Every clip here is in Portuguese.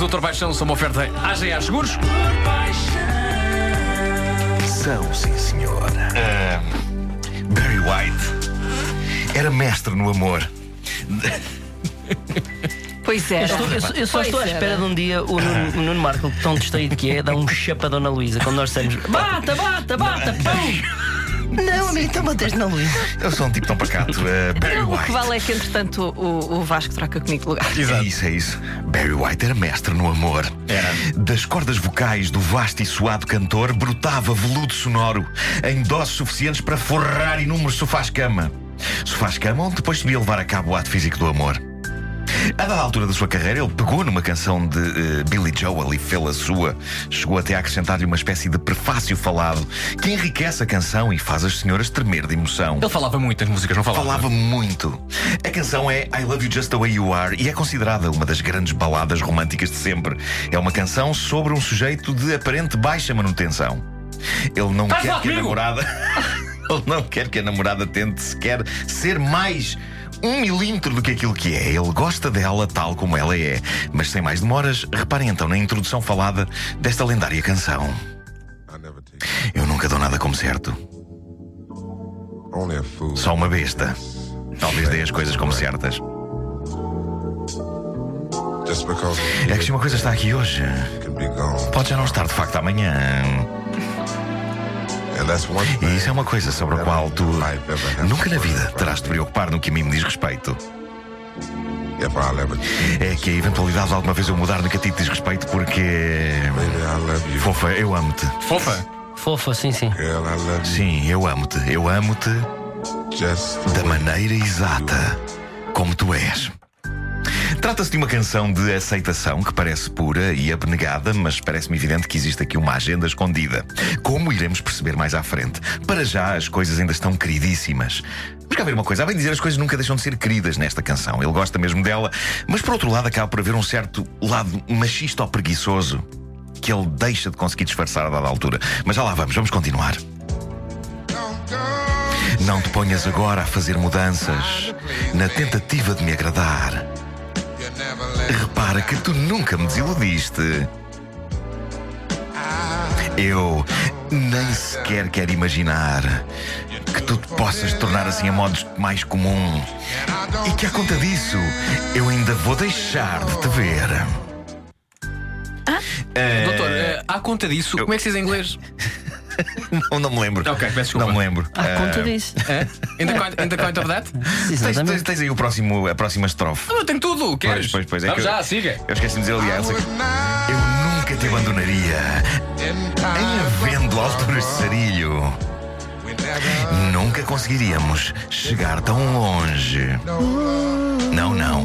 do Doutor Paixão são uma oferta AGA Seguros. São, sim, senhor. Ah, Barry White era mestre no amor. Pois era. Eu, estou- eu- eu só Pois estou à era. espera de um dia o Nuno, o Nuno Marco, tão distraído que é, dar um chapadão na Luísa quando nós dissemos bata, bata, bata, pão! Não, amigo, então bateste na Luísa. Eu sou um tipo tão pacato. ah, Barry O que White. vale é que, entretanto, o, o Vasco troca comigo de lugar. É isso, é isso. Barry White era mestre no amor. Era. Das cordas vocais do vasto e suado cantor brotava veludo sonoro em doses suficientes para forrar inúmeros sofás-cama. Sofás-cama onde depois se devia levar a cabo o ato físico do amor. A dada altura da sua carreira, ele pegou numa canção de eh, Billy Joel e fê-la sua. Chegou até a acrescentar-lhe uma espécie de prefácio falado que enriquece a canção e faz as senhoras tremer de emoção. Ele falava muito nas músicas, não falava? Falava muito. A canção é I Love You Just the Way You Are e é considerada uma das grandes baladas românticas de sempre. É uma canção sobre um sujeito de aparente baixa manutenção. Ele não quer que a namorada. Ele não quer que a namorada tente sequer ser mais um milímetro do que aquilo que é. Ele gosta dela tal como ela é. Mas sem mais demoras, reparem então na introdução falada desta lendária canção. Eu nunca dou nada como certo. Só uma besta. Talvez dê as coisas como certas. É que se uma coisa está aqui hoje, pode já não estar de facto amanhã. E isso é uma coisa sobre a qual tu nunca na vida terás de preocupar no que a mim me diz respeito. É que a eventualidade de alguma vez eu mudar no que a ti te diz respeito, porque. Fofa, eu amo-te. Fofa. Fofa, sim, sim. Sim, eu amo-te. Eu amo-te da maneira exata como tu és. Trata-se de uma canção de aceitação que parece pura e abnegada, mas parece-me evidente que existe aqui uma agenda escondida. Como iremos perceber mais à frente. Para já, as coisas ainda estão queridíssimas. Mas cá ver uma coisa, a bem dizer, as coisas nunca deixam de ser queridas nesta canção. Ele gosta mesmo dela, mas por outro lado, acaba por haver um certo lado machista ou preguiçoso que ele deixa de conseguir disfarçar a dada altura. Mas já lá vamos, vamos continuar. Não te ponhas agora a fazer mudanças na tentativa de me agradar. Repara que tu nunca me desiludiste. Eu nem sequer quero imaginar que tu te possas tornar assim a modos mais comum. E que à conta disso, eu ainda vou deixar de te ver. Eh, Doutor, eh, à conta disso, como é que se diz em inglês? não, não me lembro. Ok, peço desculpa. Não me lembro. Eh, conta disso. É? In the coin, in the coin of that? Tens, tens, tens aí o próximo, a próxima estrofe. Ah, Eu tenho tudo, queres? Pois, pois, pois. É Vamos que eu- já, siga. Eu esqueci de dizer, aliás, eu nunca te abandonaria em havendo alturas de sarilho. Nunca conseguiríamos chegar tão longe. Não, não.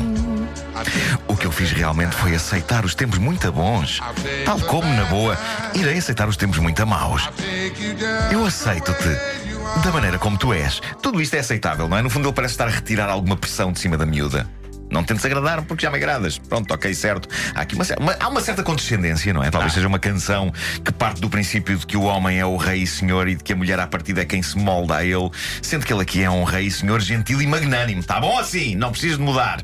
O que eu fiz realmente foi aceitar os tempos muito bons. Tal como, na boa, irei aceitar os tempos muito maus. Eu aceito-te da maneira como tu és. Tudo isto é aceitável, não é? No fundo, ele parece estar a retirar alguma pressão de cima da miúda. Não tentes agradar porque já me agradas. Pronto, ok, certo. Há aqui uma, uma- há uma certa condescendência, não é? Talvez seja uma canção que parte do princípio de que o homem é o rei e senhor e de que a mulher, à partida, é quem se molda a ele, sendo que ele aqui é um rei e senhor gentil e magnânimo. Tá bom assim? Não precisas de mudar.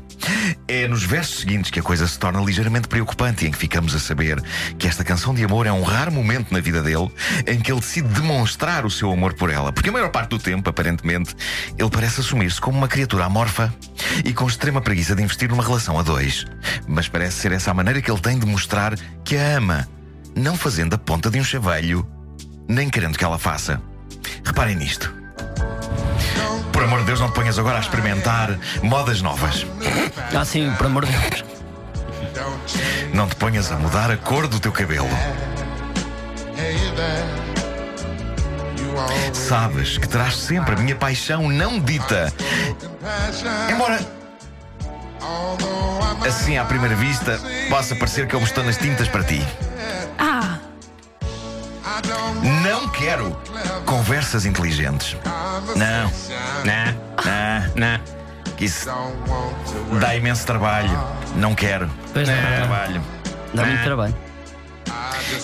É nos versos seguintes que a coisa se torna ligeiramente preocupante e em que ficamos a saber que esta canção de amor é um raro momento na vida dele em que ele decide demonstrar o seu amor por ela. Porque a maior parte do tempo, aparentemente, ele parece assumir-se como uma criatura amorfa e com extrema preguiça de investir numa relação a dois. Mas parece ser essa a maneira que ele tem de mostrar que a ama, não fazendo a ponta de um chaveiro, nem querendo que ela faça. Reparem nisto. Por amor de Deus, não te ponhas agora a experimentar modas novas. Ah, sim, por amor de Deus. Não te ponhas a mudar a cor do teu cabelo. Sabes que terás sempre a minha paixão não dita. Embora, assim à primeira vista, possa parecer que eu me estou nas tintas para ti. Ah, Não quero conversas inteligentes. Não, não, não, não. Que Isso dá imenso trabalho. Não quero. Pois não. Trabalho. Dá muito trabalho.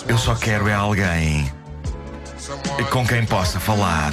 Eu só quero é alguém com quem possa falar.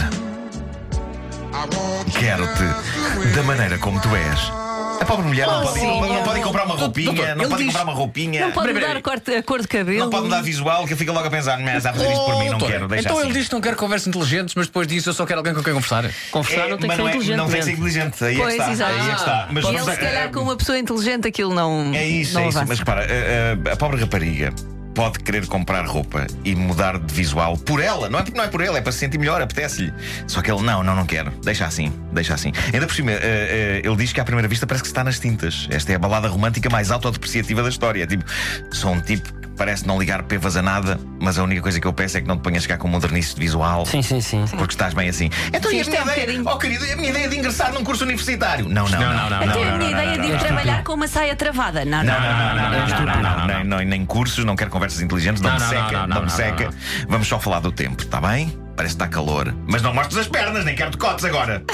Quero-te da maneira como tu és. A pobre mulher não pode, não, pode- não pode ir comprar uma roupinha, Doutor, não pode diz- comprar uma roupinha. Não pode Peraí, mudar a cor, a cor de cabelo. Não pode mudar visual, que eu fico logo a pensar, mas a fazer isto por mim, não doutor, quero, deixa Então assim. ele diz que não quer conversas inteligentes, mas depois disso eu só quero alguém com quem conversar. Conversar É, não tem que mas ser não é- inteligente. Não tem que ser inteligente, aí é que Pois, está. exato. Aí é que está. Mas E ele, se calhar, com uma pessoa inteligente, aquilo não. É isso, não é isso. Mas repara, a, a- a pobre rapariga pode querer comprar roupa e mudar de visual por ela. Não é porque não é por ela, é para se sentir melhor, apetece-lhe. Só que ele, não, não, não quero. Deixa assim, deixa assim. Ainda por cima, eh, eh, ele diz que à primeira vista parece que está nas tintas. Esta é a balada romântica mais autodepreciativa da história. Tipo, sou um tipo parece não ligar pevas a nada, mas a única coisa que eu peço é que não te ponhas cá com um modernismo de visual. Sim, sim, sim. Porque estás bem assim. Então, sim, e a minha, é um ideia, oh, querido, a minha ideia de ingressar num curso universitário? Não, não, não. não, não, não a minha ideia de ir trabalhar com uma saia travada. Não, não, não. não, não, Nem cursos, não quero conversas inteligentes, não me seca, não me seca. Vamos só falar do tempo, está bem? Parece que está calor. Mas não mostres as pernas, nem quero decotes agora.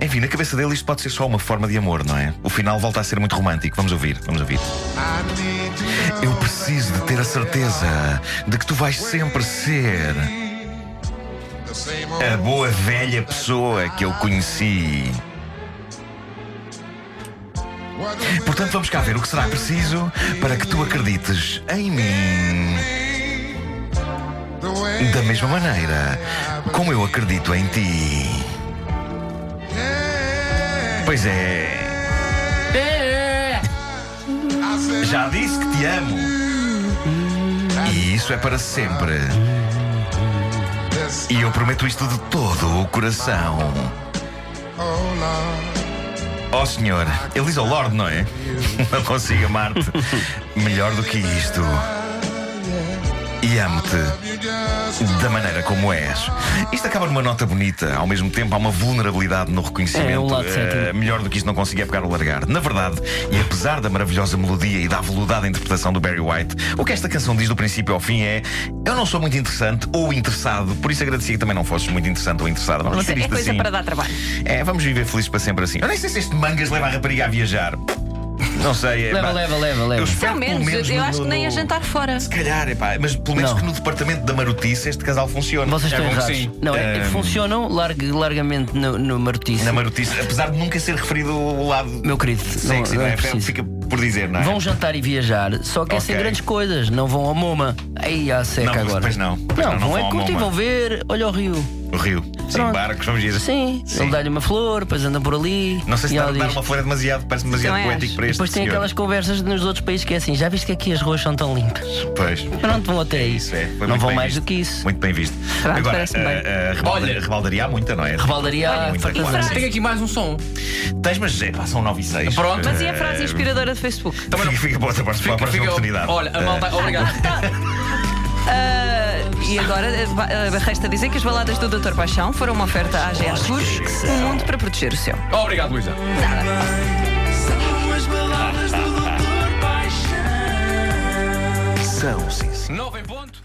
Enfim, na cabeça dele isto pode ser só uma forma de amor, não é? O final volta a ser muito romântico. Vamos ouvir, vamos ouvir. Eu preciso de ter a certeza de que tu vais sempre ser a boa velha pessoa que eu conheci. Portanto, vamos cá ver o que será preciso para que tu acredites em mim. Da mesma maneira como eu acredito em ti. Pois é. Já disse que te amo. E isso é para sempre. E eu prometo isto de todo o coração. Oh senhor, ele diz ao Lord, não é? Não consigo amar-te melhor do que isto. E amo-te da maneira como és. Isto acaba numa nota bonita, ao mesmo tempo há uma vulnerabilidade no reconhecimento. É, um lado cético. melhor do que isto não conseguia pegar o largar. Na verdade, e apesar da maravilhosa melodia e da aveludada interpretação do Barry White, o que esta canção diz do princípio ao fim é: Eu não sou muito interessante ou interessado, por isso agradecia que também não fosses muito interessante ou interessado. Vamos dizer é coisa assim. para dar trabalho. É, vamos viver felizes para sempre assim. Eu nem sei se este mangas leva a rapariga a viajar. Não sei. é, Leva, pá, leva, leva, leva. Eu espero menos, menos eu, no- acho que nem a jantar fora. Se calhar, epá, mas pelo menos Não. que no departamento da marotice este casal funcione. Vocês É estão que errados. sim. Não, é, Ahm. funcionam larg- largamente no, no marotice. Na marotice, apesar de nunca ser referido o lado Meu querido, sexy, não, não, não é? é preciso. Fica por dizer, não é? Vão jantar e viajar, só que é sem grandes coisas. Não vão ao MoMA. Aí à seca Não, agora. depois não. Depois não, não, não vão vão é curtir, MoMA. vão ver. Olha o rio. O Rio. Sim, barcos, vamos dizer. Sim, Sim. ele dá-lhe uma flor, depois andam por ali. Não sei se dar, diz- uma flor é demasiado, parece demasiado Também poético acho. para este Depois tem senhor. aquelas conversas nos outros países que é assim: já viste que aqui as ruas são tão limpas? Pois. Pronto, vão até aí. Isso é. Foi não vão mais visto. do que isso. Muito bem visto. Pronto, Agora, a, a rebaldaria, Olha. rebaldaria há muita, não é? Rebaldaria há muita, claro. Tenho aqui mais um som. Tens, mas é, pá, são 9 e 6. Pronto. Mas e a frase inspiradora de Facebook? Também não fica outra para a Fica- próxima oportunidade. Olha, a malta. Obrigado. E agora uh, resta dizer que as baladas do Dr. Paixão foram uma oferta à AGA Seguros, um mundo para proteger o seu. Obrigado, Luísa. São, sim, sim. 9 em ponto.